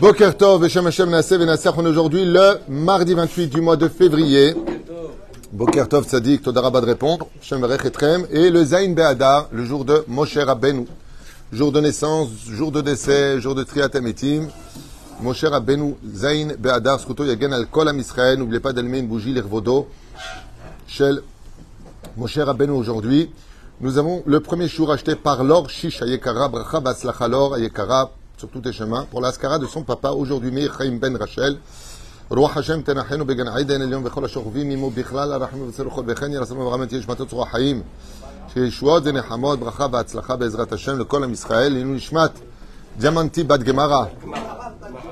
Boker Tov, Veshem Hashem Venasech, on est aujourd'hui le mardi 28 du mois de février. Boker Tov Tzadik, Todarabad répondre, Shem et le Zain Be'adar, le jour de Moshe Rabbeinu. Jour de naissance, jour de décès, jour de Triat Ametim. Moshe Rabbeinu, Zain Be'adar, Skuto Yagen al Kol Am Israël, n'oubliez pas d'allumer une bougie, l'Irvodo, Shel Moshe Rabbeinu aujourd'hui. Nous avons le premier jour acheté par Lor Shish Ayekara, Bracha Baslacha Lor Ayekara, sur tous tes chemins, pour l'ascara de son papa, aujourd'hui Meir Chaim Ben Rachel. רוח השם תנחנו בגן עדן עליון וכל השוכבים עמו בכלל הרחמים וצלוחות וכן ירסמו ורמת יש מתות צרוח חיים שישועות ונחמות ברכה והצלחה בעזרת השם לכל עם ישראל לעילוי נשמת diamanti bat gemara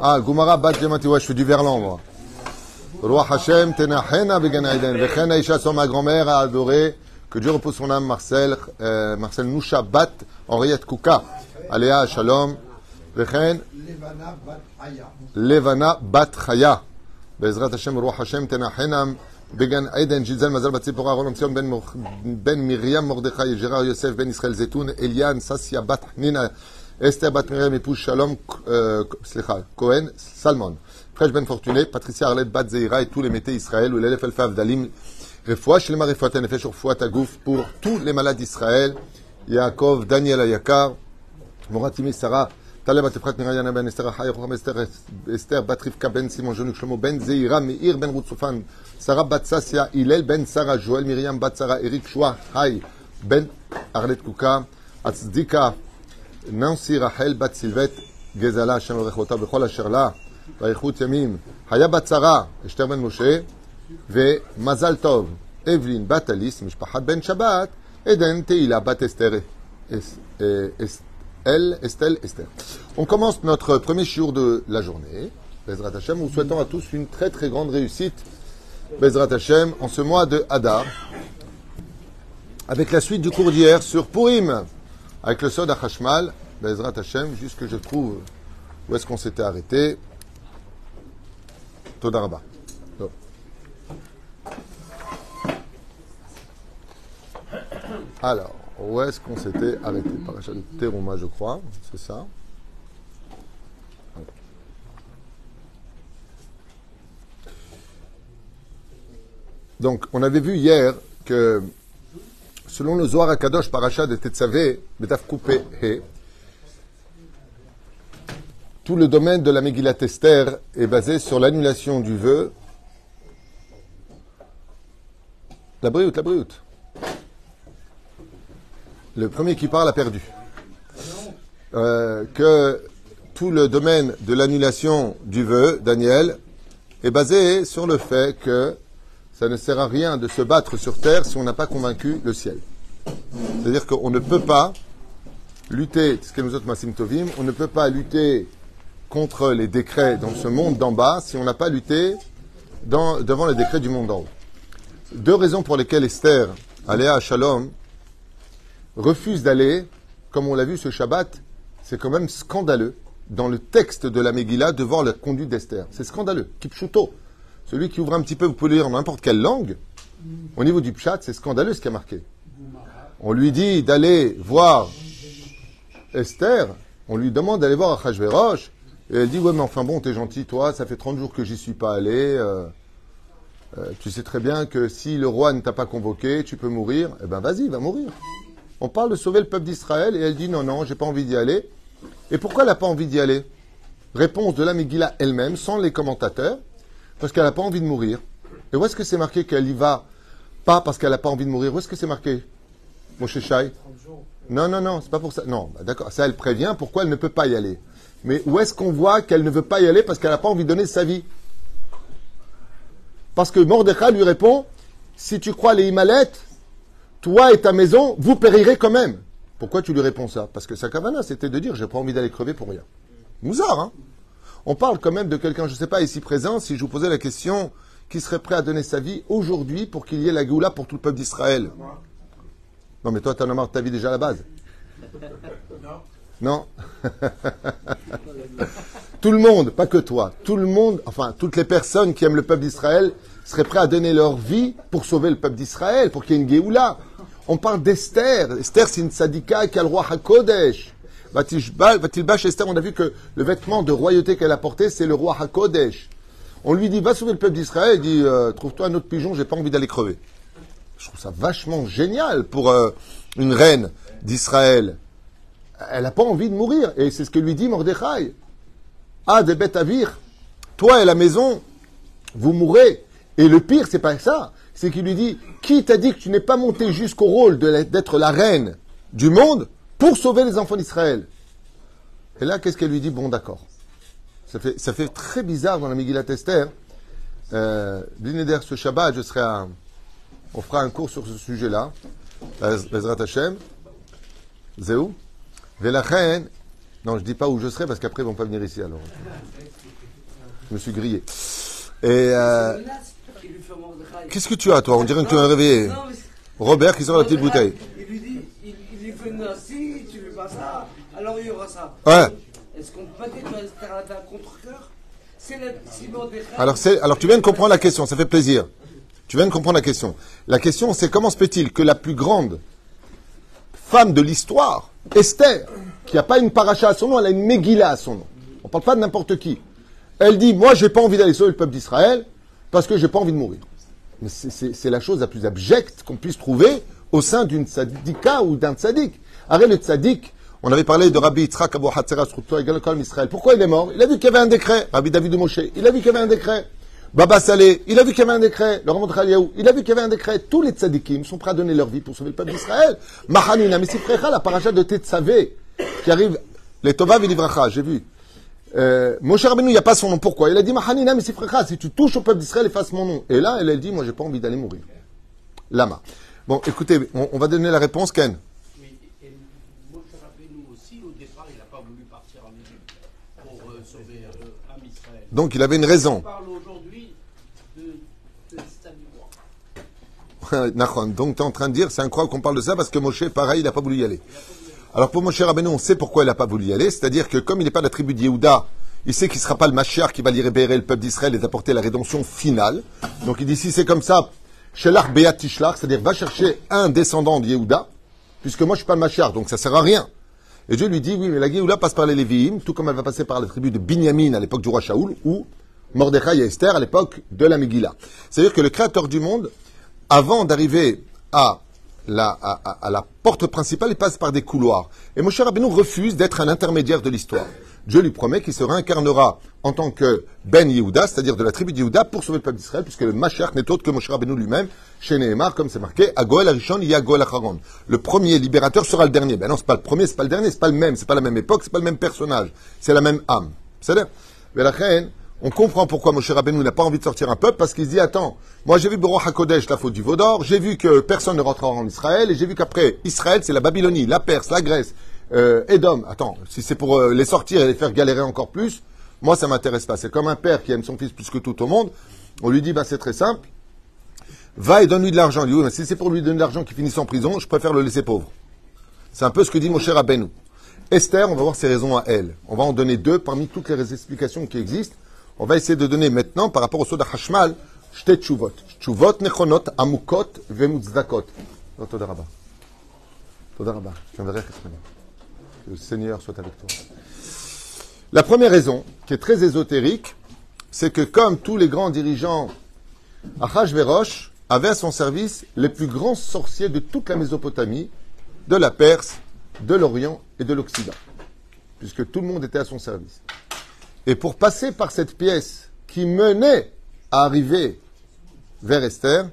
ah gumara bat diamanti ouais je fais du verlan moi רוח השם תנחנה בגן עדן וכן האישה son ma grand-mère a adoré que Dieu repose son âme, Marcel, euh, Marcel Noucha Bat, Henriette Kouka, Aléa Shalom, Vechen, Levana Bat Chaya, Bezrat Hashem, Roi Hashem, Tenachenam, Began Eden, Gisèle Mazal Batsipora, Roland Sion, Ben, ben Myriam Mordechai, Gérard Yosef, Ben Israël Zetoun, Eliane, Sassia Bat Nina, Esther Bat Myriam, épouse Shalom, euh, Cohen, Salmon, Fresh Ben Fortuné, Patricia Arlette Bat Zeira et tous les métiers Israël, ou l'élève Elfav Dalim, רפואה שלמה, רפואת הנפש ורפואת הגוף, pour tous les malades d'Israël, יעקב, דניאל היקר, מורת אמי שרה, טליה בת אפרת מריאנה בן אסתר החי, רוחם אסתר, אסתר בת רבקה בן סימון ז'וניק שלמה בן זעירה מאיר בן רות צופן, שרה בת ססיה, הלל בן שרה, ז'ואל מרים בת שרה, אריק שועה, חי בן ארלט קוקה, הצדיקה, ננסי רחל בת סילבט, גזלה השם יברך אותה בכל אשר לה, באיכות ימים, היה בת שרה, אשתר בן משה, Batalis, Ben Eden Teila Estelle, Esther. On commence notre premier jour de la journée. Bezrat Hashem, nous souhaitons à tous une très très grande réussite, Bezrat Hashem, en ce mois de Hadar, avec la suite du cours d'hier sur Purim, avec le Sod Hashmal, Bezrat Hashem, juste que je trouve où est-ce qu'on s'était arrêté. Todaraba. Alors, où est-ce qu'on s'était arrêté? Parachat de Teruma, je crois, c'est ça. Donc, on avait vu hier que, selon le Zohar Akadosh Parachat de Tetzavé, Betaf tout le domaine de la Megillat Esther est basé sur l'annulation du vœu. La brioute, la brioute. Le premier qui parle a perdu. Euh, que tout le domaine de l'annulation du vœu, Daniel, est basé sur le fait que ça ne sert à rien de se battre sur terre si on n'a pas convaincu le ciel. C'est-à-dire qu'on ne peut pas lutter, ce que nous autres Massim Tovim, on ne peut pas lutter contre les décrets dans ce monde d'en bas si on n'a pas lutté devant les décrets du monde d'en haut. Deux raisons pour lesquelles Esther, Aléa Shalom, refuse d'aller, comme on l'a vu ce Shabbat, c'est quand même scandaleux, dans le texte de la Megillah, devant la conduite d'Esther. C'est scandaleux. Kipchuto, celui qui ouvre un petit peu, vous pouvez lire dans n'importe quelle langue, au niveau du Pshat, c'est scandaleux ce qui a marqué. On lui dit d'aller voir Esther, on lui demande d'aller voir Achashverosh, et elle dit, ouais, mais enfin bon, t'es gentil, toi, ça fait 30 jours que j'y suis pas allé, euh, euh, tu sais très bien que si le roi ne t'a pas convoqué, tu peux mourir, eh ben vas-y, va mourir. On parle de sauver le peuple d'Israël et elle dit non, non, j'ai pas envie d'y aller. Et pourquoi elle n'a pas envie d'y aller? Réponse de la Megillah elle-même, sans les commentateurs, parce qu'elle n'a pas envie de mourir. Et où est-ce que c'est marqué qu'elle y va? Pas parce qu'elle n'a pas envie de mourir Où est-ce que c'est marqué Moshe Shai? Non, non, non, c'est pas pour ça. Non, bah d'accord, ça elle prévient pourquoi elle ne peut pas y aller. Mais où est-ce qu'on voit qu'elle ne veut pas y aller parce qu'elle n'a pas envie de donner sa vie? Parce que Mordechai lui répond si tu crois les Himalètes, toi et ta maison, vous périrez quand même. Pourquoi tu lui réponds ça? Parce que sa kavana, c'était de dire, j'ai pas envie d'aller crever pour rien. Mouzard, hein On parle quand même de quelqu'un, je ne sais pas, ici présent, si je vous posais la question, qui serait prêt à donner sa vie aujourd'hui pour qu'il y ait la Géoula pour tout le peuple d'Israël? Non, mais toi, t'en as marre de ta vie déjà à la base? Non. tout le monde, pas que toi, tout le monde, enfin, toutes les personnes qui aiment le peuple d'Israël seraient prêts à donner leur vie pour sauver le peuple d'Israël, pour qu'il y ait une Géoula. On parle d'Esther. Esther, c'est une sadika qui a le roi HaKodesh. Batilbash Esther, on a vu que le vêtement de royauté qu'elle a porté, c'est le roi HaKodesh. On lui dit, va sauver le peuple d'Israël. Il dit, euh, trouve-toi un autre pigeon, j'ai pas envie d'aller crever. Je trouve ça vachement génial pour euh, une reine d'Israël. Elle n'a pas envie de mourir. Et c'est ce que lui dit Mordechai. Ah, des bêtes à vire. Toi et la maison, vous mourrez. Et le pire, c'est pas ça. C'est qu'il lui dit, qui t'a dit que tu n'es pas monté jusqu'au rôle d'être la reine du monde pour sauver les enfants d'Israël? Et là, qu'est-ce qu'elle lui dit? Bon, d'accord. Ça fait, ça fait très bizarre dans la Megillat Esther. Euh, ce Shabbat, je serai à, on fera un cours sur ce sujet-là. Bezrat Hashem. Zéou. Velachen. Non, je dis pas où je serai parce qu'après ils vont pas venir ici alors. Je me suis grillé. Et euh, qu'est-ce que tu as toi On dirait que tu as réveillé. Robert qui sort la petite bouteille. Il lui dit, il, il lui fait si tu veux pas ça, alors il y aura ça. Ouais. Est-ce qu'on peut pas dire que un contre-cœur? C'est la alors, alors tu viens de comprendre la question, ça fait plaisir. Tu viens de comprendre la question. La question, c'est comment se peut-il que la plus grande femme de l'histoire, Esther, qui n'a pas une paracha à son nom, elle a une Megillah à son nom. On ne parle pas de n'importe qui. Elle dit, moi, j'ai pas envie d'aller sauver le peuple d'Israël parce que j'ai pas envie de mourir. C'est la chose la plus abjecte qu'on puisse trouver au sein d'une tzadika ou d'un tzadik. Arrête le tzadik, on avait parlé de Rabbi Yitzhak Abu Hatzera Israël. Pourquoi il est mort? Il a vu qu'il y avait un décret. Rabbi David de Moshe, il a vu qu'il y avait un décret. Baba Saleh, il a vu qu'il y avait un décret. Le Rav il a vu qu'il y avait un décret. Tous les tzadikim sont prêts à donner leur vie pour sauver le peuple d'Israël. Mahanina, mais la paracha de Tetzavé, qui arrive, les Tova Vilivracha, j'ai vu. Euh, Moshe Rabbeinu, il n'y a pas son nom. Pourquoi? Il a dit Mahanina, mais si tu touches au peuple d'Israël, efface mon nom. Et là, elle, a dit, moi, j'ai pas envie d'aller mourir. Lama. Bon, écoutez, on, va donner la réponse, Ken. Donc il avait une raison. Donc tu es en train de dire, c'est incroyable qu'on parle de ça parce que Moshe, pareil, il n'a pas voulu y aller. Alors pour Moshe Rabbeinu, on sait pourquoi il n'a pas voulu y aller. C'est-à-dire que comme il n'est pas de la tribu de il sait qu'il ne sera pas le Mashiach qui va libérer le peuple d'Israël et apporter la rédemption finale. Donc il dit, si c'est comme ça, Shelach Beat c'est-à-dire va chercher un descendant de Yehuda, puisque moi je suis pas le Mashiach, donc ça sert à rien. Et Dieu lui dit, oui, mais la Géoula passe par les Lévi'im, tout comme elle va passer par la tribu de Binyamin à l'époque du roi Shaoul, ou Mordechai et Esther à l'époque de la Megillah. C'est-à-dire que le créateur du monde, avant d'arriver à la, à, la porte principale, il passe par des couloirs. Et Moshe Rabbeinu refuse d'être un intermédiaire de l'histoire. Dieu lui promet qu'il se réincarnera en tant que Ben Yehuda, c'est-à-dire de la tribu de pour sauver le peuple d'Israël, puisque le Mashiach n'est autre que Moshe Rabbeinu lui-même, chez Nehemar, comme c'est marqué, Agoel Arishon, Yagoel Acharon. Le premier libérateur sera le dernier. Ben non, c'est pas le premier, c'est pas le dernier, c'est pas le même, c'est pas la même époque, c'est pas le même personnage, c'est la même âme. C'est-à-dire, on comprend pourquoi Moshe Rabbeinu n'a pas envie de sortir un peuple, parce qu'il se dit, attends, moi j'ai vu Baruch HaKodesh, la faute du Vaudor, j'ai vu que personne ne rentrera en Israël, et j'ai vu qu'après, Israël, c'est la Babylonie, la Perse, la Grèce, euh, Edom, attends, si c'est pour euh, les sortir et les faire galérer encore plus, moi ça m'intéresse pas. C'est comme un père qui aime son fils plus que tout au monde. On lui dit, bah c'est très simple, va et donne-lui de l'argent. Si c'est pour lui donner de l'argent qui finisse en prison, je préfère le laisser pauvre. C'est un peu ce que dit mon cher Abenou. Esther, on va voir ses raisons à elle. On va en donner deux parmi toutes les explications qui existent. On va essayer de donner maintenant, par rapport au Soda Hashmal, Shte Tshuvot. Nechonot amukot vemuzdakot. Toda rabba. Toda rabba. Que le Seigneur soit avec toi. La première raison, qui est très ésotérique, c'est que comme tous les grands dirigeants, Achashverosh avait à son service les plus grands sorciers de toute la Mésopotamie, de la Perse, de l'Orient et de l'Occident, puisque tout le monde était à son service. Et pour passer par cette pièce qui menait à arriver vers Esther,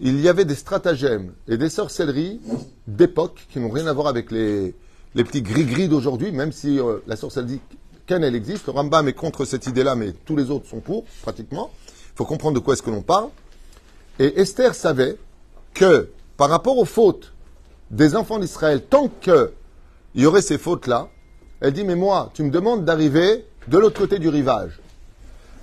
il y avait des stratagèmes et des sorcelleries d'époque qui n'ont rien à voir avec les, les petits gris-gris d'aujourd'hui, même si euh, la sorcellerie elle existe. Rambam est contre cette idée-là, mais tous les autres sont pour, pratiquement. Il faut comprendre de quoi est-ce que l'on parle. Et Esther savait que, par rapport aux fautes des enfants d'Israël, tant qu'il y aurait ces fautes-là, elle dit, mais moi, tu me demandes d'arriver de l'autre côté du rivage.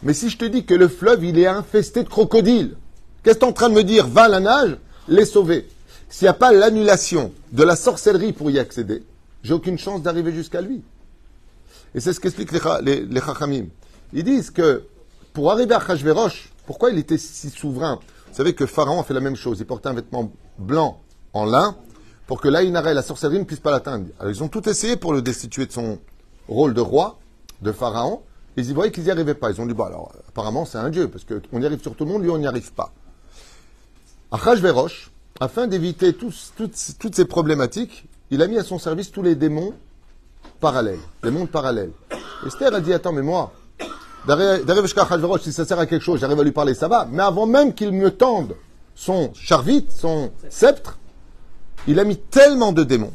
Mais si je te dis que le fleuve, il est infesté de crocodiles, qu'est-ce que tu es en train de me dire? Va la nage, les sauver. S'il n'y a pas l'annulation de la sorcellerie pour y accéder, j'ai aucune chance d'arriver jusqu'à lui. Et c'est ce qu'expliquent les, Chachamim. Ils disent que pour arriver à Chashverosh, pourquoi il était si souverain? Vous savez que Pharaon a fait la même chose. Il portait un vêtement blanc en lin pour que l'Aïnara et la sorcellerie ne puissent pas l'atteindre. Alors ils ont tout essayé pour le destituer de son rôle de roi, de pharaon. Ils y voyaient qu'ils n'y arrivaient pas. Ils ont dit, bon alors, apparemment c'est un dieu, parce qu'on y arrive sur tout le monde, lui on n'y arrive pas. Achashverosh, afin d'éviter toutes, ces problématiques, il a mis à son service tous les démons parallèles, les mondes parallèles. Esther a dit, attends, mais moi, si ça sert à quelque chose, j'arrive à lui parler, ça va. Mais avant même qu'il me tende son charvit, son sceptre, il a mis tellement de démons.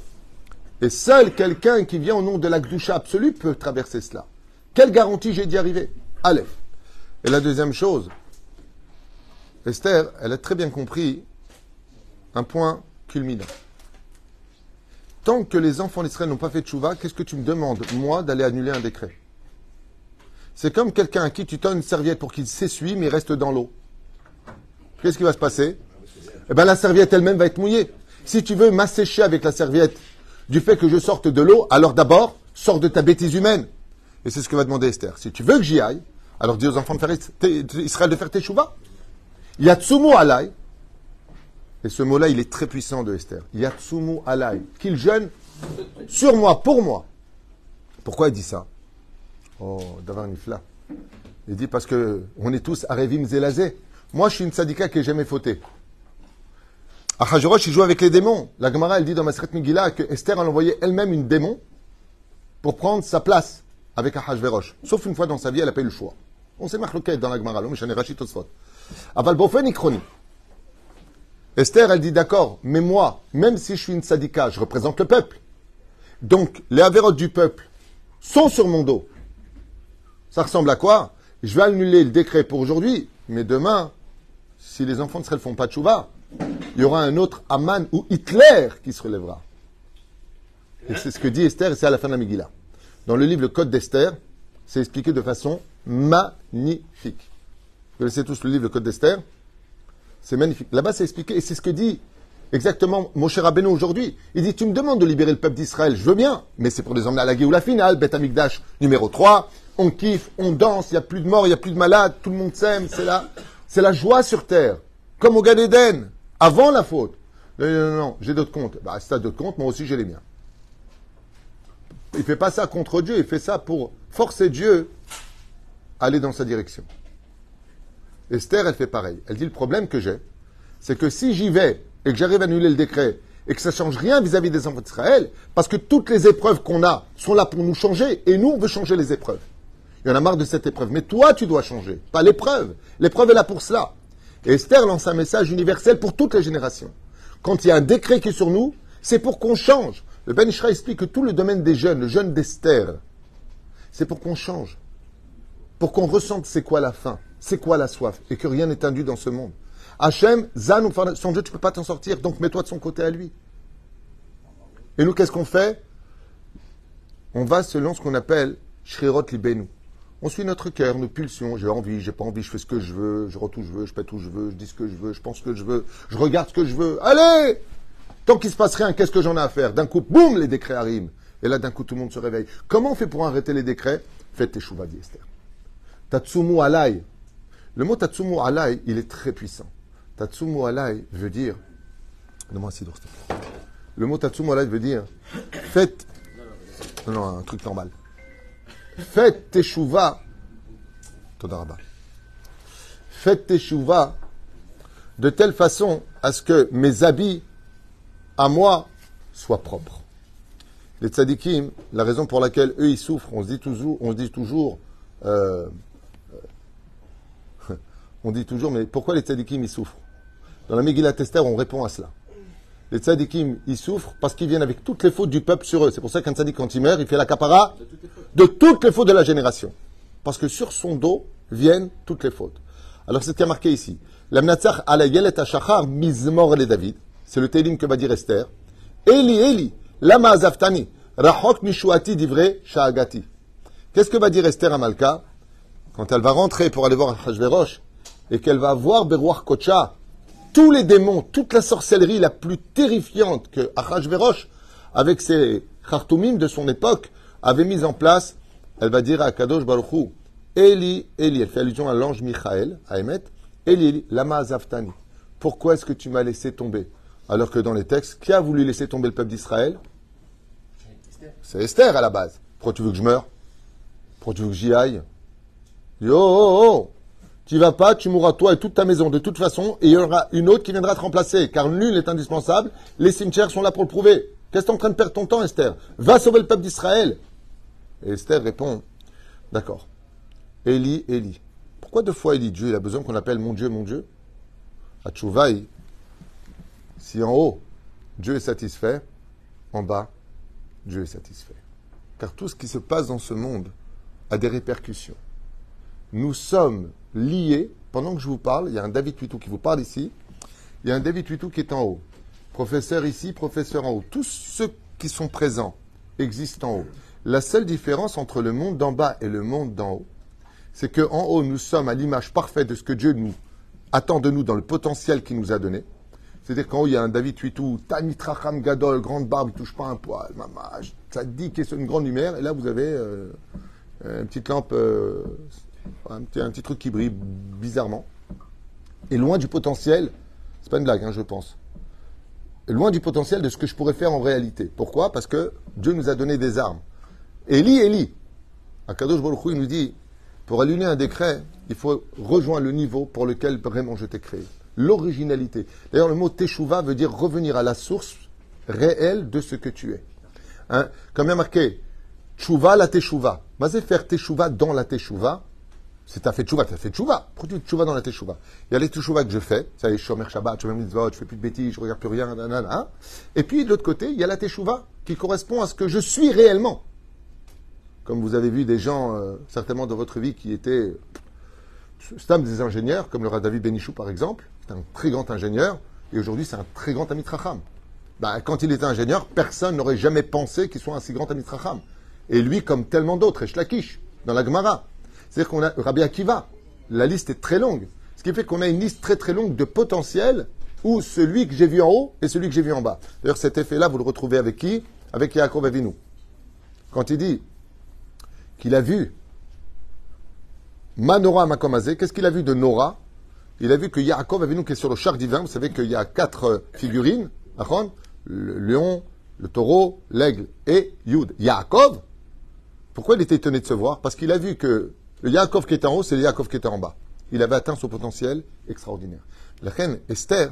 Et seul quelqu'un qui vient au nom de la absolue peut traverser cela. Quelle garantie j'ai d'y arriver? Aleph. Et la deuxième chose, Esther, elle a très bien compris un point culminant. Tant que les enfants d'Israël n'ont pas fait de chouva, qu'est-ce que tu me demandes, moi, d'aller annuler un décret? C'est comme quelqu'un à qui tu donnes une serviette pour qu'il s'essuie, mais reste dans l'eau. Qu'est-ce qui va se passer? Eh bien, la serviette elle-même va être mouillée. Si tu veux m'assécher avec la serviette du fait que je sorte de l'eau, alors d'abord, sors de ta bêtise humaine. Et c'est ce que va demander Esther. Si tu veux que j'y aille, alors dis aux enfants de faire Israël de faire tes chouvas. Yatsumu alai. Et ce mot-là, il est très puissant de Esther. Yatsumu alai. Qu'il jeûne sur moi, pour moi. Pourquoi il dit ça? Oh, Davar Nifla. Il dit parce que on est tous Arevim Zelazé. Moi, je suis une sadika qui n'est jamais fauté. Achashverosh, il joue avec les démons. La Gemara, elle dit dans Masret Megillah que Esther, elle envoyait elle-même une démon pour prendre sa place avec Achashverosh. Sauf une fois dans sa vie, elle n'a pas eu le choix. On s'est marqué dans la Gemara, l'homme Rachid Tosfot. Aval Ikroni. Esther, elle dit d'accord, mais moi, même si je suis une sadika, je représente le peuple. Donc, les avérotes du peuple sont sur mon dos. Ça ressemble à quoi? Je vais annuler le décret pour aujourd'hui, mais demain, si les enfants d'Israël ne font pas de chouva, il y aura un autre Aman ou Hitler qui se relèvera. Et c'est ce que dit Esther, et c'est à la fin de la Megillah. Dans le livre Le Code d'Esther, c'est expliqué de façon magnifique. Vous connaissez tous le livre Le Code d'Esther? C'est magnifique. Là-bas, c'est expliqué, et c'est ce que dit exactement mon cher Rabbeinu aujourd'hui. Il dit, tu me demandes de libérer le peuple d'Israël, je veux bien, mais c'est pour les emmener à la Géoula finale, Beth Amikdash numéro 3, on kiffe, on danse, il n'y a plus de morts, il n'y a plus de malades, tout le monde s'aime, c'est la, c'est la joie sur terre. Comme au Gan avant la faute. Non, non, non, non, j'ai d'autres comptes. Bah, si d'autres comptes, moi aussi j'ai les miens. Il fait pas ça contre Dieu, il fait ça pour forcer Dieu à aller dans sa direction. Esther, elle fait pareil. Elle dit le problème que j'ai, c'est que si j'y vais et que j'arrive à annuler le décret et que ça change rien vis-à-vis des enfants d'Israël, parce que toutes les épreuves qu'on a sont là pour nous changer et nous on veut changer les épreuves. Il y en a marre de cette épreuve, mais toi tu dois changer, pas l'épreuve. L'épreuve est là pour cela. Et Esther lance un message universel pour toutes les générations. Quand il y a un décret qui est sur nous, c'est pour qu'on change. Le Ben Ishra explique que tout le domaine des jeunes, le jeune d'Esther, c'est pour qu'on change. Pour qu'on ressente c'est quoi la faim, c'est quoi la soif, et que rien n'est induit dans ce monde. Hachem, Zan, son Dieu, tu ne peux pas t'en sortir, donc mets-toi de son côté à lui. Et nous, qu'est-ce qu'on fait? On va selon ce qu'on appelle Shrirot Libenu. On suit notre cœur, nos pulsions. J'ai envie, j'ai pas envie, je fais ce que je veux, je retourne où je veux, je pète où je veux, je dis ce que je veux, je pense ce que je veux, je regarde ce que je veux. Allez Tant qu'il se passe rien, qu'est-ce que j'en ai à faire? D'un coup, boum, les décrets arrivent. Et là, d'un coup, tout le monde se réveille. Comment on fait pour arrêter les décrets? Faites tes chouvas, dit Esther. Tatsumu alai. Le mot Tatsumu alai, il est très puissant. Tatsumu alai veut dire. Donne-moi un. Le mot Tatsumu alai veut dire faites. Non, non, un truc normal. Faites tes chouvas. Todaraba. Faites tes chouvas de telle façon à ce que mes habits à moi soient propres. Les tzadikim, la raison pour laquelle eux ils souffrent, on se dit toujours, on se dit toujours, euh, on dit toujours, mais pourquoi les tzadikim ils souffrent? Dans la Megillah Esther, on répond à cela. Les tzadikim ils souffrent parce qu'ils viennent avec toutes les fautes du peuple sur eux. C'est pour ça qu'un tzadik quand il meurt, il fait la capara de toutes les fautes de la génération, parce que sur son dos viennent toutes les fautes. Alors c'est ce qui a marqué ici. L'amnatzach ala yelet mizmor le David. C'est le télim que va dire Esther. Eli, Eli, lama azaftani, rachok mishuati divrei sha'agati. Qu'est-ce que va dire Esther à Malka quand elle va rentrer pour aller voir Hashverosh et qu'elle va voir Berouach Kocha, tous les démons, toute la sorcellerie la plus terrifiante que Achashverosh, avec ses khartoumim de son époque, avait mise en place, elle va dire à Kadosh Baruchou, Eli, Eli, elle fait allusion à l'ange Michael, à Emet, Eli, Eli, lama azaftani. Pourquoi est-ce que tu m'as laissé tomber Alors que dans les textes, qui a voulu laisser tomber le peuple d'Israël? C'est Esther à la base. Pourquoi tu veux que je meure? Pourquoi tu veux que j'y aille? Yo, oh, oh, oh. Tu vas pas, tu mourras toi et toute ta maison de toute façon, et il y aura une autre qui viendra te remplacer, car nul n'est indispensable. Les cimetières sont là pour le prouver. Qu'est-ce que tu es en train de perdre ton temps, Esther? Va sauver le peuple d'Israël. Et Esther répond, d'accord. Élie, Élie. Pourquoi deux fois Élie Dieu, il a besoin qu'on appelle mon Dieu, mon Dieu? À Tchouvaï, si en haut, Dieu est satisfait, en bas, Dieu est satisfait. Car tout ce qui se passe dans ce monde a des répercussions. Nous sommes liés, pendant que je vous parle, il y a un David Tuitou qui vous parle ici, il y a un David Tuitou qui est en haut. Professeur ici, professeur en haut. Tous ceux qui sont présents existent en haut. La seule différence entre le monde d'en bas et le monde d'en haut, c'est qu'en haut, nous sommes à l'image parfaite de ce que Dieu nous attend de nous dans le potentiel qu'il nous a donné. C'est-à-dire qu'en haut, il y a un David Tuitou, Tanitracham Gadol, grande barbe, il touche pas un poil, mamage, ça dit qu'il est une grande lumière, et là, vous avez euh, une petite lampe, euh, un, petit, un, petit, truc qui brille bizarrement. Et loin du potentiel, c'est pas une blague, hein, je pense, loin du potentiel de ce que je pourrais faire en réalité. Pourquoi? Parce que Dieu nous a donné des armes. Eli, Eli, Akadosh Baruch il nous dit, pour allumer un décret, il faut rejoindre le niveau pour lequel vraiment je t'ai créé l'originalité. D'ailleurs, le mot teshuva veut dire revenir à la source réelle de ce que tu es. Hein? Comme il y a marqué, tchouva la teshuva. Vas-y faire teshuva dans la teshuva. C'est t'as fait tchouva, t'as fait tchouva. Pourquoi tu tchouva dans la teshuva? Il y a les teshuva que je fais. Ça y est, je suis Omer Shabbat, fais mitzvot, je fais plus de bêtises, je regarde plus rien, nanana. Et puis, de l'autre côté, il y a la teshuva qui correspond à ce que je suis réellement. Comme vous avez vu des gens, euh, certainement dans votre vie, qui étaient Stam des ingénieurs, comme le rat David Benichou par exemple, c'est un très grand ingénieur, et aujourd'hui c'est un très grand Amitracham. Bah, quand il était ingénieur, personne n'aurait jamais pensé qu'il soit un si grand Amitracham. Et lui, comme tellement d'autres, et Shlakish, dans la Gemara. C'est-à-dire qu'on a Rabbi Akiva, la liste est très longue. Ce qui fait qu'on a une liste très très longue de potentiels où celui que j'ai vu en haut et celui que j'ai vu en bas. D'ailleurs, cet effet-là, vous le retrouvez avec qui? Avec Yaakov Avinu. Quand il dit qu'il a vu Manora Makomazé, qu'est-ce qu'il a vu de Nora? Il a vu que Yaakov avait nous qui est sur le char divin. Vous savez qu'il y a quatre euh, figurines, le lion, le taureau, l'aigle et Yud. Yaakov, pourquoi il était étonné de se voir? Parce qu'il a vu que le Yaakov qui était en haut, c'est le Yaakov qui était en bas. Il avait atteint son potentiel extraordinaire. La reine Esther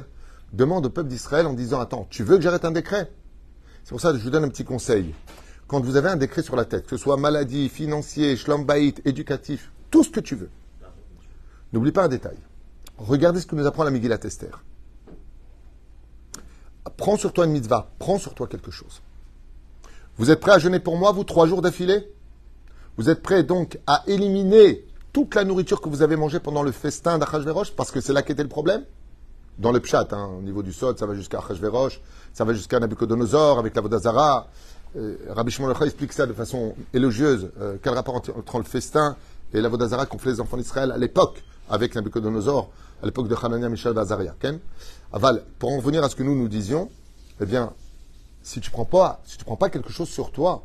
demande au peuple d'Israël en disant Attends, tu veux que j'arrête un décret? C'est pour ça que je vous donne un petit conseil. Quand vous avez un décret sur la tête, que ce soit maladie, financier, shlambaït, éducatif, tout ce que tu veux. N'oublie pas un détail. Regardez ce que nous apprend la Megillat Esther. Prends sur toi une mitzvah, prends sur toi quelque chose. Vous êtes prêt à jeûner pour moi, vous, trois jours d'affilée? Vous êtes prêt donc à éliminer toute la nourriture que vous avez mangée pendant le festin d'Achashverosh, parce que c'est là qu'était le problème? Dans le pshat, hein, au niveau du sod, ça va jusqu'à Achashverosh, ça va jusqu'à Nabucodonosor, avec la Vodazara. Euh, Rabbi Shimon explique ça de façon élogieuse. Euh, quel rapport entre le festin et la Vodazara qu'ont fait les enfants d'Israël à l'époque avec Nabucodonosor, à l'époque de Hanania, Michel, Vazaria. Aval, pour en revenir à ce que nous nous disions, eh bien, si tu prends pas, si tu prends pas quelque chose sur toi,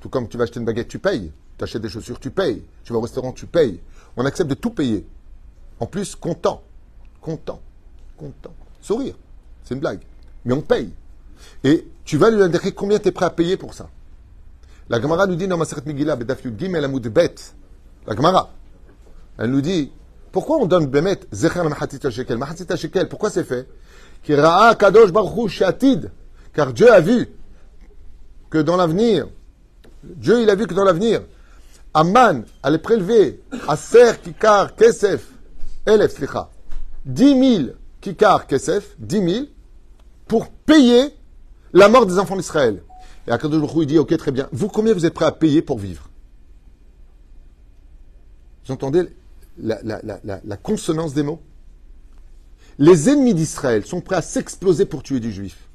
tout comme tu vas acheter une baguette, tu payes. Tu achètes des chaussures, tu payes. Tu vas au restaurant, tu payes. On accepte de tout payer. En plus, content. Content. Content. Sourire. C'est une blague. Mais on paye. Et tu vas lui indiquer combien tu es prêt à payer pour ça. La Gemara nous dit dans Maseret Megillah, Bedaf Gimel Amud Bet, la Gemara, elle nous dit, pourquoi on donne Bemet Zecher Mahatita Shekel? Mahatita Shekel, pourquoi c'est fait? Kadosh Shatid, car Dieu a vu que dans l'avenir, Dieu il a vu que dans l'avenir, Amman allait prélever Aser Kikar Kesef, Elef Slicha, 10 000 Kikar Kesef, 10 000, pour payer la mort des enfants d'Israël. Et Akadosh Baruch il dit, ok, très bien, vous combien vous êtes prêt à payer pour vivre? Vous entendez la, consonance des mots Les ennemis d'Israël sont prêts à s'exploser pour tuer du juif.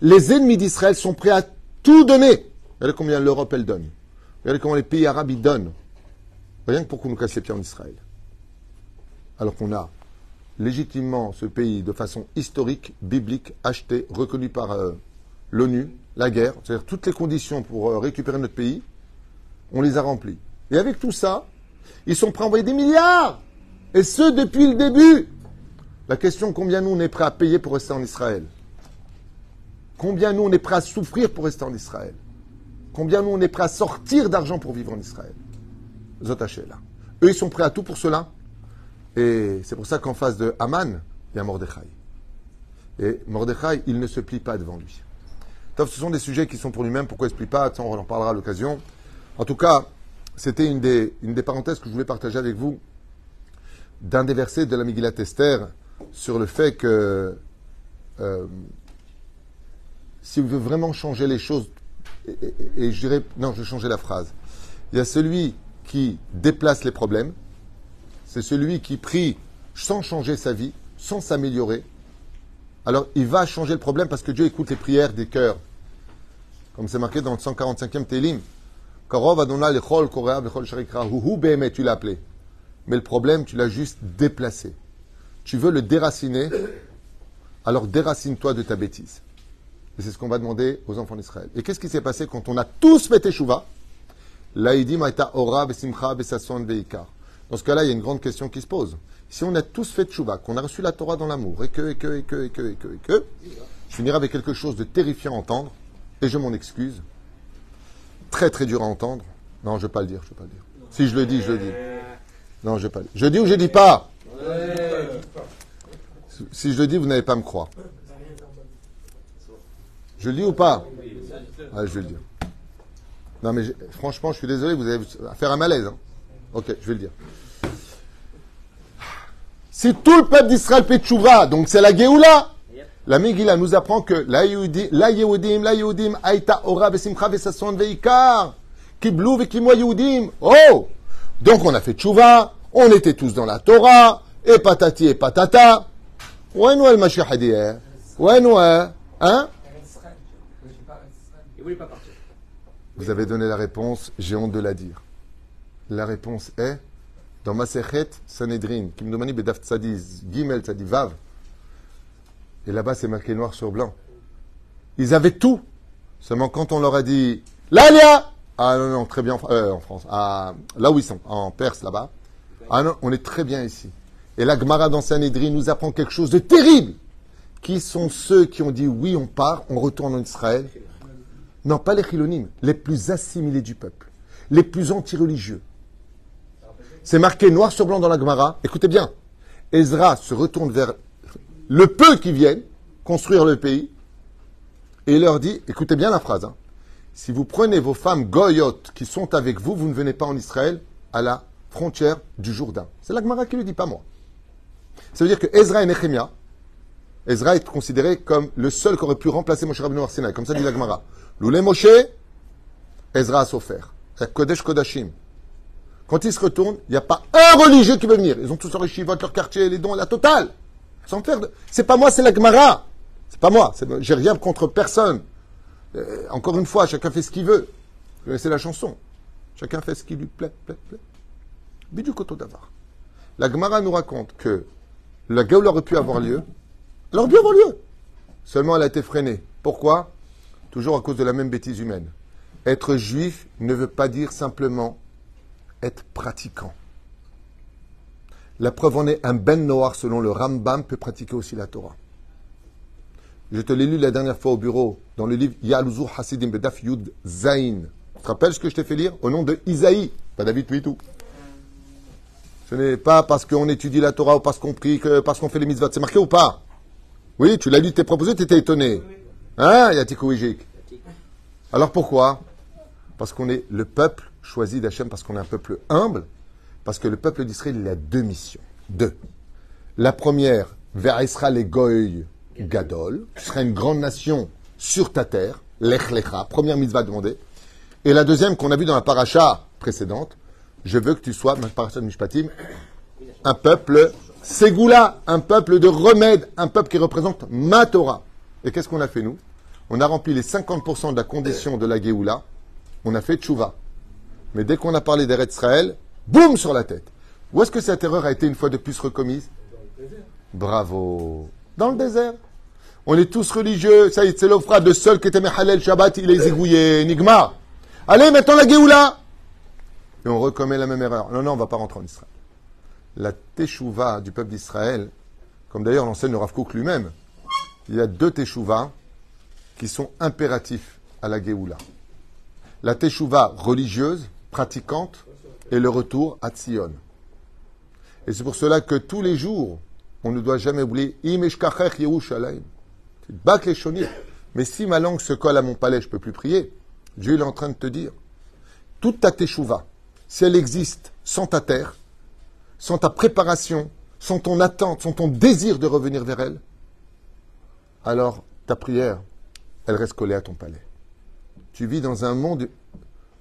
Les ennemis d'Israël sont prêts à tout donner. Regardez combien l'Europe, elle donne. Regardez comment les pays arabes, ils donnent. Rien que pour qu'on nous casse les pieds en Israël. Alors qu'on a légitimement ce pays de façon historique, biblique, acheté, reconnu par euh, l'ONU, la guerre, c'est-à-dire toutes les conditions pour euh, récupérer notre pays, on les a remplies. Et avec tout ça, ils sont prêts à envoyer des milliards. Et ce, depuis le début. La question, combien nous on est prêt à payer pour rester en Israël? Combien nous on est prêt à souffrir pour rester en Israël? Combien nous on est prêt à sortir d'argent pour vivre en Israël? Eux, ils sont prêts à tout pour cela. Et c'est pour ça qu'en face de Haman, il y a Mordechai. Et Mordechai, il ne se plie pas devant lui. ce sont des sujets qui sont pour lui-même. Pourquoi il ne se plie pas? On en parlera à l'occasion. En tout cas, c'était une des, parenthèses que je voulais partager avec vous d'un des versets de la Megillat Esther sur le fait que euh, si vous voulez vraiment changer les choses, et, je dirais, non, je vais changer la phrase. Il y a celui qui déplace les problèmes, c'est celui qui prie sans changer sa vie, sans s'améliorer. Alors il va changer le problème parce que Dieu écoute les prières des cœurs. Comme c'est marqué dans le 145e Télim. Tu l'as appelé. Mais le problème, tu l'as juste déplacé. Tu veux le déraciner, alors déracine-toi de ta bêtise. Et c'est ce qu'on va demander aux enfants d'Israël. Et qu'est-ce qui s'est passé quand on a tous fait Teshuvah Dans ce cas-là, il y a une grande question qui se pose. Si on a tous fait Teshuvah, qu'on a reçu la Torah dans l'amour, et que, et que, et que, et que, et que, et que, je finirai avec quelque chose de terrifiant à entendre, et je m'en excuse. Très, très dur à entendre. Non, je ne vais pas le dire, je vais pas le dire. Si je le dis, je le dis. Non, je vais pas. Je dis ou je dis pas? Si je le dis, vous n'allez pas me croire. Je le dis ou pas? Ah, Je vais le dire. Non, mais franchement, je suis désolé, vous allez faire un malaise. Hein. Ok, je vais le dire. Si tout le peuple d'Israël fait donc c'est la Géoula. La Megillah nous apprend que la Yehudim, la Yehudim, Aïta, Ora, Vesimcha, Vesasson, Veikar, Kiblou, Yehudim. Oh! Donc on a fait tchouva, on était tous dans la Torah, et patati et patata. Où est le Mashiach Où est Hein? Vous avez donné la réponse, j'ai honte de la dire. La réponse est dans Masechet Sanhedrin, Kimdomani Bedaf Tzadiz, Gimel Tzadiz Vav. Et là-bas, c'est marqué noir sur blanc. Ils avaient tout. Seulement quand on leur a dit L'Alia Ah non, non, très bien euh, en France. Ah, là où ils sont, en Perse, là-bas. Ah non, on est très bien ici. Et la Gemara dans Sanhedrin nous apprend quelque chose de terrible. Qui sont ceux qui ont dit oui, on part, on retourne en Israël non, pas les chilonim, les plus assimilés du peuple, les plus anti-religieux. C'est marqué noir sur blanc dans la Gemara. Écoutez bien. Ezra se retourne vers le peu qui viennent construire le pays et il leur dit, écoutez bien la phrase, hein. si vous prenez vos femmes goyotes qui sont avec vous, vous ne venez pas en Israël à la frontière du Jourdain. C'est la Gemara qui le dit, pas moi. Ça veut dire que Ezra et Nehemiah, Ezra est considéré comme le seul qui aurait pu remplacer Moshe Rabbeinu Arsena, comme ça dit la Gemara. Loulé Moshe, Ezra a souffert. C'est Kodesh Kodashim. Quand ils se retournent, il n'y a pas un religieux qui veut venir. Ils ont tous leur chivot, leur quartier, les dons, la totale. Sans faire. C'est pas moi, c'est la Gemara. C'est pas moi. J'ai rien contre personne. Euh, encore une fois, chacun fait ce qu'il veut. Vous connaissez la chanson. Chacun fait ce qui lui plaît, plaît, plaît. Bidu Koto Davar. La Gemara nous raconte que la Géoula aurait pu avoir lieu. Elle aurait pu avoir lieu. Seulement, elle a été freinée. Pourquoi? Toujours à cause de la même bêtise humaine. Être juif ne veut pas dire simplement être pratiquant. La preuve en est, un ben noir, selon le Rambam, peut pratiquer aussi la Torah. Je te l'ai lu la dernière fois au bureau, dans le livre Yaluzu Hasidim Bedaf Yud Zain. Tu te rappelles ce que je t'ai fait lire? Au nom de Isaïe, pas David tout. Ce n'est pas parce qu'on étudie la Torah ou parce qu'on prie, que parce qu'on fait les mitzvot. C'est marqué ou pas? Oui, tu l'as lu, t'es proposé, tu étais étonné. Hein, Yatikouijik Alors pourquoi? Parce qu'on est le peuple choisi d'Hachem, parce qu'on est un peuple humble, parce que le peuple d'Israël, il a deux missions. Deux. La première, vers Israël et Goy Gadol, tu seras une grande nation sur ta terre, Lech Lecha, première mitzvah demandée. Et la deuxième qu'on a vue dans la paracha précédente, je veux que tu sois, ma paracha de Mishpatim, un peuple Ségoula, un peuple de remède, un peuple qui représente ma Torah. Et qu'est-ce qu'on a fait nous? On a rempli les 50% de la condition de la Géoula, on a fait tchouva. Mais dès qu'on a parlé d'Eretz Israël, boum sur la tête. Où est-ce que cette erreur a été une fois de plus recommise? Bravo. Dans le désert. On est tous religieux. Ça y est, c'est l'offre de seul qui était Mehalel Shabbat, il est zigouillé. Nigma. Allez, mettons la Géoula. Et on recommet la même erreur. Non, non, on ne va pas rentrer en Israël. La teshuva du peuple d'Israël, comme d'ailleurs l'enseigne le Rav lui-même, il y a deux Teshuvah qui sont impératifs à la Géoula. La Teshuvah religieuse, pratiquante, et le retour à Tzion. Et c'est pour cela que tous les jours, on ne doit jamais oublier les. Mais si ma langue se colle à mon palais, je ne peux plus prier. Dieu est en train de te dire toute ta Teshuvah, si elle existe sans ta terre, sans ta préparation, sans ton attente, sans ton désir de revenir vers elle, alors ta prière, elle reste collée à ton palais. Tu vis dans un monde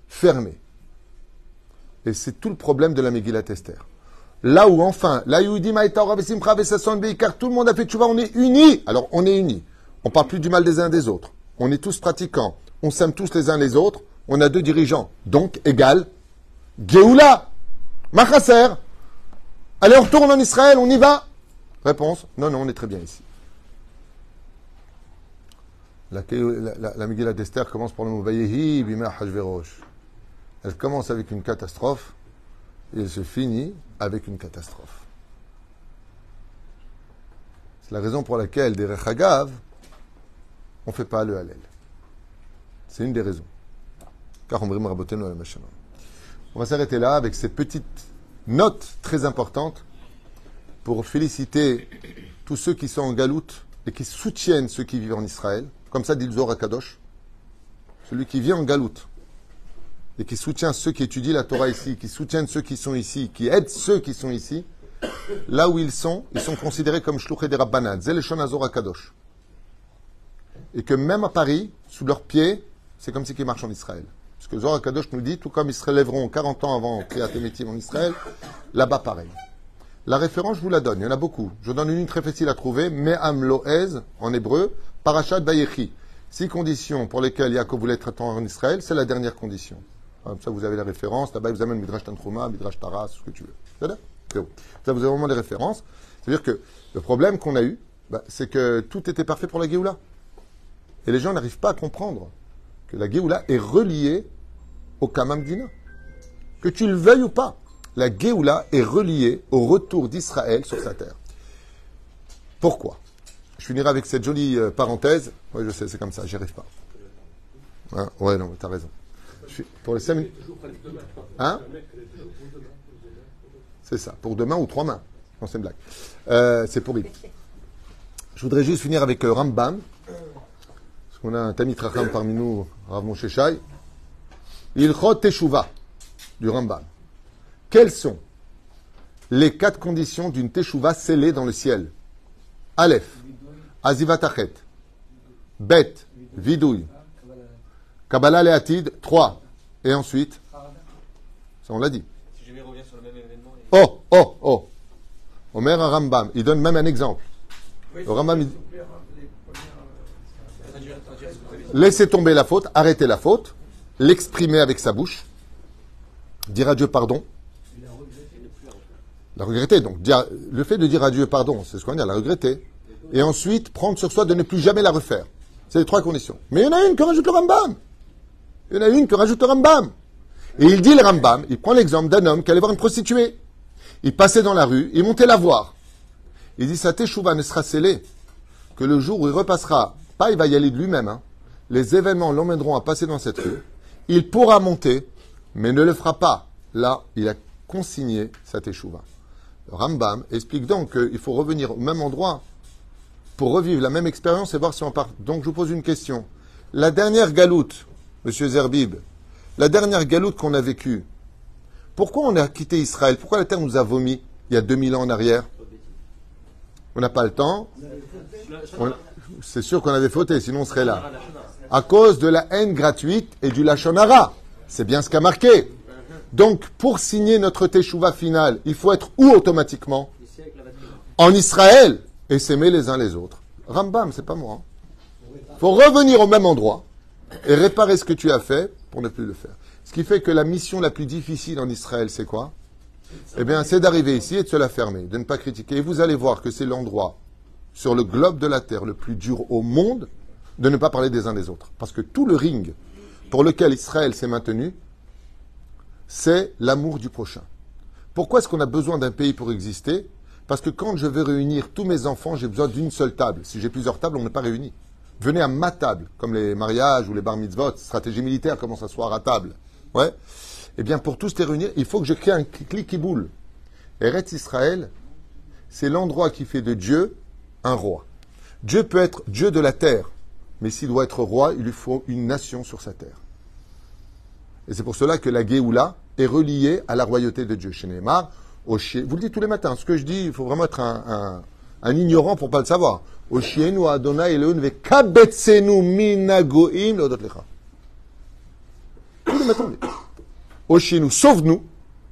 fermé. Et c'est tout le problème de la Megillat Esther. Là où enfin, là où dit car tout le monde a fait vois, on est unis. Alors on est unis. On parle plus du mal des uns des autres. On est tous pratiquants. On s'aime tous les uns les autres. On a deux dirigeants. Donc, égal. Géoula. Machasser. Allez, on retourne en Israël, on y va. Réponse. Non, non, on est très bien ici. La, la, la, Megillah d'Esther commence par le mot Vayehi bima Hashverosh. Elle commence avec une catastrophe et elle se finit avec une catastrophe. C'est la raison pour laquelle des Rechagav, on ne fait pas le Hallel. C'est une des raisons. Car on On va s'arrêter là avec ces petites notes très importantes pour féliciter tous ceux qui sont en galoute et qui soutiennent ceux qui vivent en Israël. Comme ça dit le Kadosh. Celui qui vit en galoute et qui soutient ceux qui étudient la Torah ici, qui soutiennent ceux qui sont ici, qui aident ceux qui sont ici, là où ils sont, ils sont considérés comme shluché des Rabbanan, Zeleshon Azor Kadosh. Et que même à Paris, sous leurs pieds, c'est comme si ils marchent en Israël. Parce que Zohar Kadosh nous dit, tout comme ils se relèveront 40 ans avant Kriyat Emetim en Israël, là-bas pareil. La référence, je vous la donne, il y en a beaucoup. Je donne une très facile à trouver, Me'am Loez, en hébreu, Parashat Bayechi. Six conditions pour lesquelles Yaakov voulait être en Israël, c'est la dernière condition. Comme ça, vous avez la référence. Là-bas, vous amènent Midrash Tantruma, Midrash Taras, ce que tu veux. Ça, vous avez vraiment les références. C'est-à-dire que le problème qu'on a eu, bah, c'est que tout était parfait pour la Géoula. Et les gens n'arrivent pas à comprendre que la Géoula est reliée au Kamamdina. Que tu le veuilles ou pas, la Géoula est reliée au retour d'Israël sur sa terre. Pourquoi? Je finirai avec cette jolie euh, parenthèse. Oui, je sais, c'est comme ça, j'y arrive pas. Hein? Ouais, non, t'as raison. Pour les cinq minutes. Hein C'est ça, pour demain ou trois mains. Non, c'est une blague. Euh, c'est pourri. Je voudrais juste finir avec euh, Rambam. Parce qu'on a un Tamit Racham parmi nous, Rav Moshe Shai. Ilchot Teshuva, du Rambam. Quelles sont les quatre conditions d'une Teshuva scellée dans le ciel? Aleph. Azivatachet. Bet, vidouille. Kabbalah Leatid, 3. Et ensuite Ça, on l'a dit. Si je revenir sur le même événement. Oh, oh, oh. Omer Rambam, il donne même un exemple. Le Rambam, il... Laissez tomber la faute, arrêter la faute, l'exprimer avec sa bouche, dire à Dieu pardon. La regretter. Donc, le fait de dire à Dieu pardon, c'est ce qu'on dit, la regretter et ensuite prendre sur soi de ne plus jamais la refaire. C'est les trois conditions. Mais il y en a une que rajoute le Rambam. Il y en a une que rajoute le Rambam. Et il dit le Rambam, il prend l'exemple d'un homme qui allait voir une prostituée. Il passait dans la rue, il montait la voir. Il dit, sa teshuva ne sera scellée que le jour où il repassera, pas il va y aller de lui-même, hein. les événements l'emmèneront à passer dans cette rue. Il pourra monter, mais ne le fera pas. Là, il a consigné sa teshuva. Le Rambam explique donc qu'il faut revenir au même endroit pour revivre la même expérience et voir si on part. Donc je vous pose une question. La dernière galoute, Monsieur Zerbib, la dernière galoute qu'on a vécue, pourquoi on a quitté Israël? Pourquoi la terre nous a vomi il y a 2000 ans en arrière? On n'a pas le temps. C'est sûr qu'on avait fauté, sinon on serait là. À cause de la haine gratuite et du lachonara. C'est bien ce qu'a marqué. Donc, pour signer notre teshuva final, il faut être où automatiquement? En Israël et s'aimer les uns les autres. Rambam, c'est pas moi. Il hein. faut revenir au même endroit et réparer ce que tu as fait pour ne plus le faire. Ce qui fait que la mission la plus difficile en Israël, c'est quoi? Eh bien, c'est d'arriver ici et de se la fermer, de ne pas critiquer. Et vous allez voir que c'est l'endroit sur le globe de la Terre le plus dur au monde de ne pas parler des uns des autres. Parce que tout le ring pour lequel Israël s'est maintenu, c'est l'amour du prochain. Pourquoi est-ce qu'on a besoin d'un pays pour exister? Parce que quand je veux réunir tous mes enfants, j'ai besoin d'une seule table. Si j'ai plusieurs tables, on n'est pas réunis. Venez à ma table, comme les mariages ou les bar mitzvot, stratégie militaire, comment s'asseoir à table. Ouais. Eh bien, pour tous les réunir, il faut que je crée un clic qui boule. Eretz Israël, c'est l'endroit qui fait de Dieu un roi. Dieu peut être Dieu de la terre, mais s'il doit être roi, il lui faut une nation sur sa terre. Et c'est pour cela que la Géoula est reliée à la royauté de Dieu. Chez Neymar, au. Vous le dites tous les matins. Ce que je dis, il faut vraiment être un, un ignorant pour pas le savoir. Chien, Adonai Elohim ve kabetsenu minagoim leodot lecha. Chien, sauve-nous.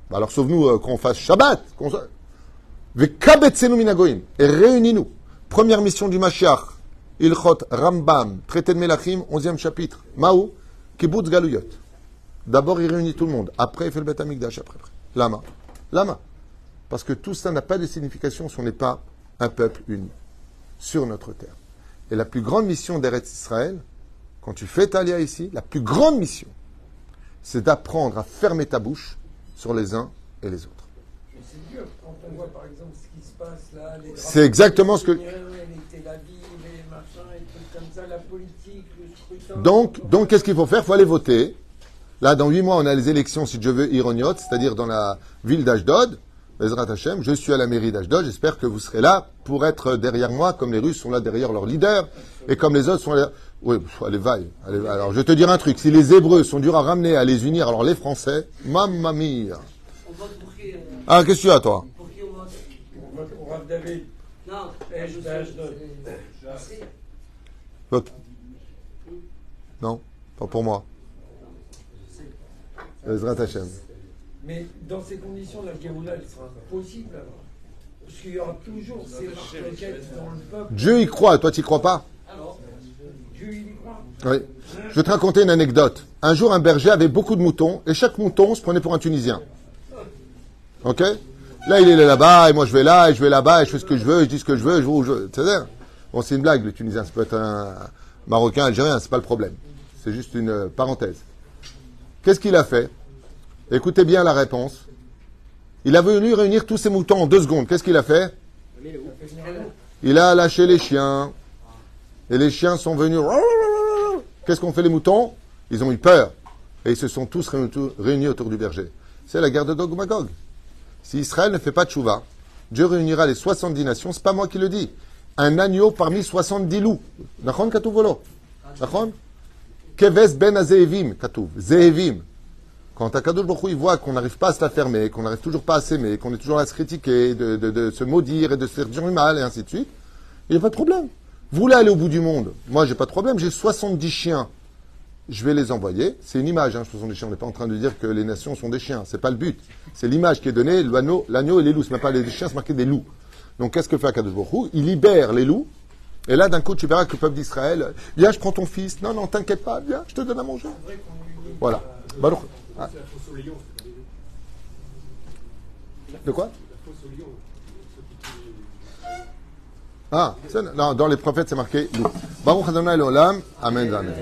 Bah alors sauve-nous euh, qu'on fasse Shabbat. Ve kabetsenu minagoim. Et réunis-nous. Première mission du Mashiach. Ilchot Rambam, traité de Melachim, 11e chapitre. Maou, Kibbutz Galuyot. D'abord, il réunit tout le monde. Après, il fait le Beth Amikdash. Après, après. Lama. Lama. Parce que tout ça n'a pas de signification si on n'est pas un peuple uni sur notre terre. Et la plus grande mission d'Eretz Israël, quand tu fais Talia ici, la plus grande mission, c'est d'apprendre à fermer ta bouche sur les uns et les autres. C'est dur quand on voit par exemple ce qui se passe là. C'est exactement ce que-. Donc, donc qu'est-ce qu'il faut faire? Il faut aller voter. Là, dans huit mois, on a les élections, si Dieu veut, Ironiot, c'est-à-dire dans la ville d'Ashdod. Bezrat Hashem, je suis à la mairie d'Ashdod. J'espère que vous serez là pour être derrière moi, comme les Russes sont là derrière leur leader, et comme les autres sont là. Oui, allez, vaille. Allez, alors, je vais te dire un truc. Si les Hébreux sont durs à ramener, à les unir, alors les Français, mamma mia. On vote pour qui Ah, qu'est-ce que tu as, toi? Pour qui on vote On vote pour Rav David. Non, Non Pas pour moi. Bezrat Hashem. Mais dans ces conditions, la Géoula, elle sera possible alors. Parce qu'il y aura toujours ces marquettes dans le peuple. Dieu y croit, toi tu y crois pas? Alors, Dieu, y croit. Oui. Je vais te raconter une anecdote. Un jour, un berger avait beaucoup de moutons et chaque mouton se prenait pour un Tunisien. Ok? Là, il est là-bas et moi je vais là et je vais là-bas et je fais ce que je veux, je dis ce que je veux, je vais où je veux. C'est-à-dire Bon, c'est une blague, le Tunisien. Ça peut être un Marocain, Algérien, c'est pas le problème. C'est juste une euh, parenthèse. Qu'est-ce qu'il a fait? Écoutez bien la réponse. Il a venu réunir tous ses moutons en deux secondes. Qu'est-ce qu'il a fait? Il a lâché les chiens. Et les chiens sont venus. Qu'est-ce qu'ont fait les moutons? Ils ont eu peur. Et ils se sont tous réunis autour du berger. C'est la guerre de Gog Magog. Si Israël ne fait pas de chouva, Dieu réunira les 70 nations. C'est pas moi qui le dis. Un agneau parmi 70 loups. Nachon katouv volo. Nachon? Keves ben azevim katouv. Zehevim. Quand Akadosh Baruch il voit qu'on n'arrive pas à se la fermer, qu'on n'arrive toujours pas à s'aimer, qu'on est toujours à se critiquer, de, se maudire et de se faire dire du mal et ainsi de suite, il n'y a pas de problème. Vous voulez aller au bout du monde? Moi, j'ai pas de problème. J'ai 70 chiens. Je vais les envoyer. C'est une image, hein, 70 chiens. On n'est pas en train de dire que les nations sont des chiens. C'est pas le but. C'est l'image qui est donnée. L'agneau, et les loups. C'est même pas les chiens, c'est marqué des loups. Donc, qu'est-ce que fait Akadosh Baruch Il libère les loups. Et là, d'un coup, tu verras que le peuple d'Israël, viens, je prends ton fils. Non, non, t'inquiète pas. Viens, je te donne à manger. Voilà. Ah. De quoi Ah, non, dans les prophètes, c'est marqué. Baruch Adonai Olam. Amen. Amen.